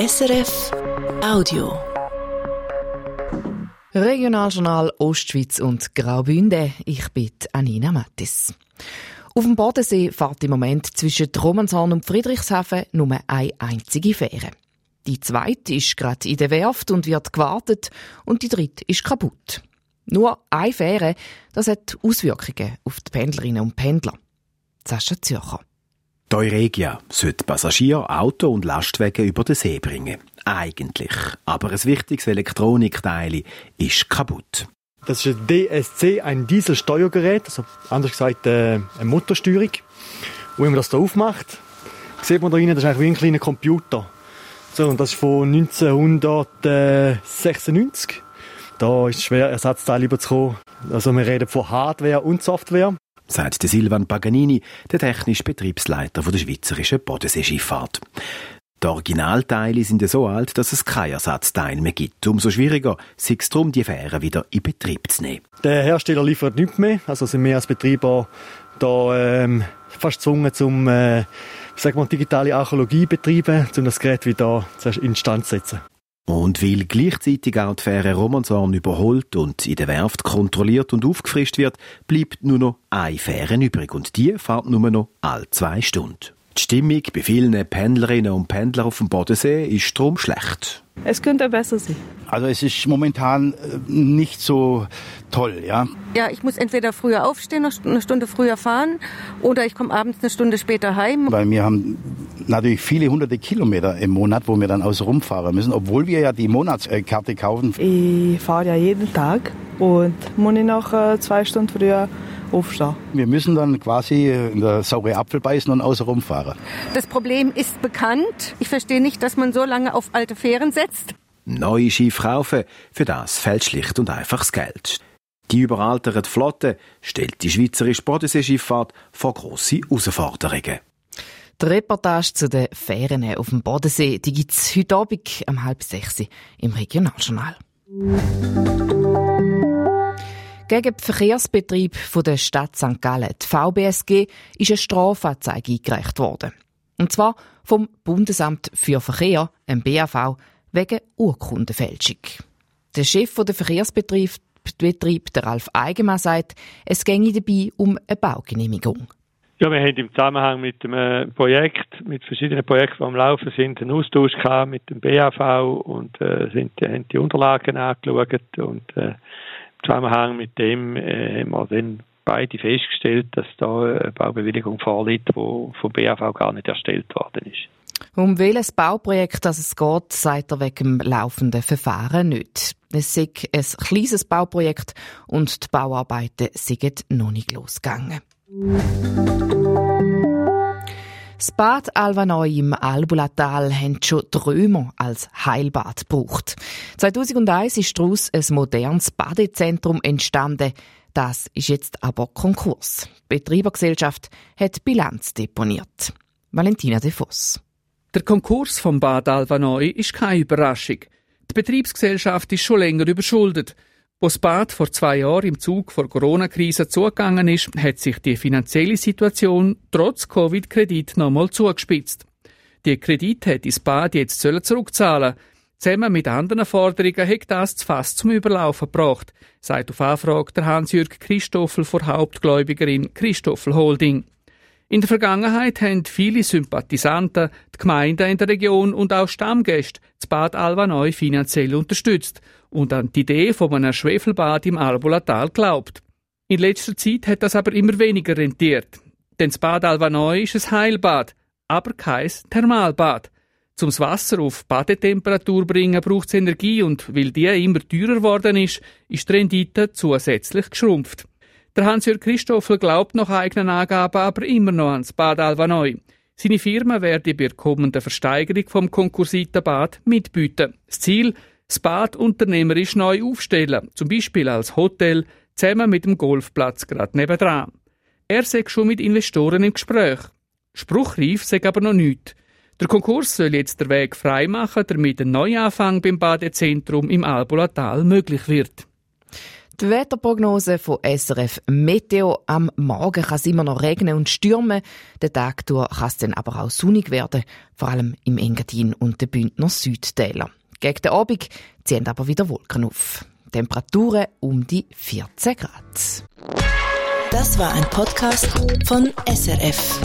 SRF Audio. Regionaljournal Ostschweiz und Graubünden. Ich bin Anina Mattis. Auf dem Bodensee fährt im Moment zwischen Romanshorn und Friedrichshafen nur eine einzige Fähre. Die zweite ist gerade in der Werft und wird gewartet und die dritte ist kaputt. Nur eine Fähre, das hat Auswirkungen auf die Pendlerinnen und Pendler. Sascha Zürcher. Euregia sollte Passagier, Auto und Lastwagen über den See bringen. Eigentlich. Aber ein wichtiges Elektronikteil ist kaputt. Das ist ein DSC, ein Dieselsteuergerät, also anders gesagt äh, eine Motorsteuerung. Und wenn man das hier aufmacht, sieht man da rein, das ist eigentlich wie ein kleiner Computer. So, und das ist von 1996. Da ist es schwer, Ersatzteile überzukommen. Also wir reden von Hardware und Software sagt Silvan Paganini, der technische Betriebsleiter der Schweizerischen Bodenseeschifffahrt. Die Originalteile sind so alt, dass es kein Ersatzteil mehr gibt. Umso schwieriger ist es darum, die Fähren wieder in Betrieb zu nehmen. Der Hersteller liefert nichts mehr, also sind wir als Betreiber da ähm, fast gezwungen, zum äh, digitale Archäologie betreiben, um das Gerät wieder instand zu setzen. Und weil gleichzeitig auch die Fähre Romanshorn überholt und in der Werft kontrolliert und aufgefrischt wird, bleibt nur noch eine Fähre übrig und die fährt nur noch alle zwei Stunden. Die Stimmung bei vielen Pendlerinnen und Pendlern auf dem Bodensee ist darum schlecht. Es könnte besser sein. Also es ist momentan äh, nicht so toll, ja. Ja, ich muss entweder früher aufstehen, eine Stunde früher fahren, oder ich komme abends eine Stunde später heim. Weil wir haben natürlich viele hunderte Kilometer im Monat, wo wir dann außen rumfahren müssen, obwohl wir ja die Monatskarte kaufen. Ich fahre ja jeden Tag und muss ich noch äh, zwei Stunden früher aufstehen. Wir müssen dann quasi in der saure Apfel beißen und außen rumfahren. Das Problem ist bekannt. Ich verstehe nicht, dass man so lange auf alte Fähren setzt. Neue Schiffe kaufen, für das fällt schlicht und einfach das Geld. Die überalterte Flotte stellt die schweizerische Bodenseeschifffahrt vor grosse Herausforderungen. Die Reportage zu den Fähren auf dem Bodensee gibt es heute Abend um halb sechs im Regionaljournal. Gegen den Verkehrsbetrieb der Stadt St. Gallen, die VBSG, ist eine Strafanzeige eingereicht worden. Und zwar vom Bundesamt für Verkehr, dem BAV, wegen Urkundenfälschung. Der Chef der Verkehrsbetrieb, Betrieb, der Ralf Eigenmann, sagt, es ginge dabei um eine Baugenehmigung. Ja, wir haben im Zusammenhang mit dem Projekt, mit verschiedenen Projekten, die am Laufen sind, einen Austausch gehabt mit dem BAV und äh, sind, haben die Unterlagen angeschaut und äh, Zusammenhang mit dem äh, haben wir dann beide festgestellt, dass da eine Baubewilligung vorliegt, die vom BAV gar nicht erstellt worden ist. Um welches Bauprojekt es geht, sagt er wegen dem laufenden Verfahren nicht. Es ist ein kleines Bauprojekt und die Bauarbeiten sind noch nicht losgegangen. Bad Alvanoi im Albulatal haben schon Trömer als Heilbad gebraucht. 2001 ist daraus ein modernes Badezentrum entstanden. Das ist jetzt aber Konkurs. Die Betreibergesellschaft hat Bilanz deponiert. Valentina de Voss. Der Konkurs vom Bad Alvanoi ist keine Überraschung. Die Betriebsgesellschaft ist schon länger überschuldet. Wo das Bad vor zwei Jahren im Zug vor Corona-Krise zugegangen ist, hat sich die finanzielle Situation trotz Covid-Kredit nochmal zugespitzt. Die Kredit hat das Bad jetzt zurückzahlen Zusammen mit anderen Forderungen hat das zu Fass zum Überlaufen gebracht, sagt auf Anfrage der Hans-Jürg Christoffel vor Hauptgläubigerin Christoffel Holding. In der Vergangenheit haben viele Sympathisanten die Gemeinden in der Region und auch Stammgäste das Bad Alva neu finanziell unterstützt und an die Idee von einem Schwefelbad im Albulatal glaubt. In letzter Zeit hat das aber immer weniger rentiert. Denn das Bad Alva neu ist ein Heilbad, aber kein Thermalbad. Zum Wasser auf Badetemperatur bringen braucht es Energie und weil die immer teurer geworden ist, ist die Rendite zusätzlich geschrumpft. Der Hans-Jörg Christoffel glaubt nach eigenen Angaben aber immer noch ans Bad Alvanoi. Seine Firma werde bei der kommenden Versteigerung vom Konkursitenbad mitbieten. Das Ziel, das Bad unternehmerisch neu aufstellen, zum Beispiel als Hotel, zusammen mit dem Golfplatz gerade nebendran. Er sei schon mit Investoren im Gespräch. Spruchreif sei aber noch nichts. Der Konkurs soll jetzt der Weg freimachen, damit ein Neuanfang beim Badezentrum im Albulatal möglich wird. Die Wetterprognose von SRF Meteo. Am Morgen kann es immer noch regnen und stürmen. Den Tag durch kann es dann aber auch sonnig werden, vor allem im Engadin und den Bündner Südtälern. Gegen den Abend ziehen aber wieder Wolken auf. Temperaturen um die 14 Grad. Das war ein Podcast von SRF.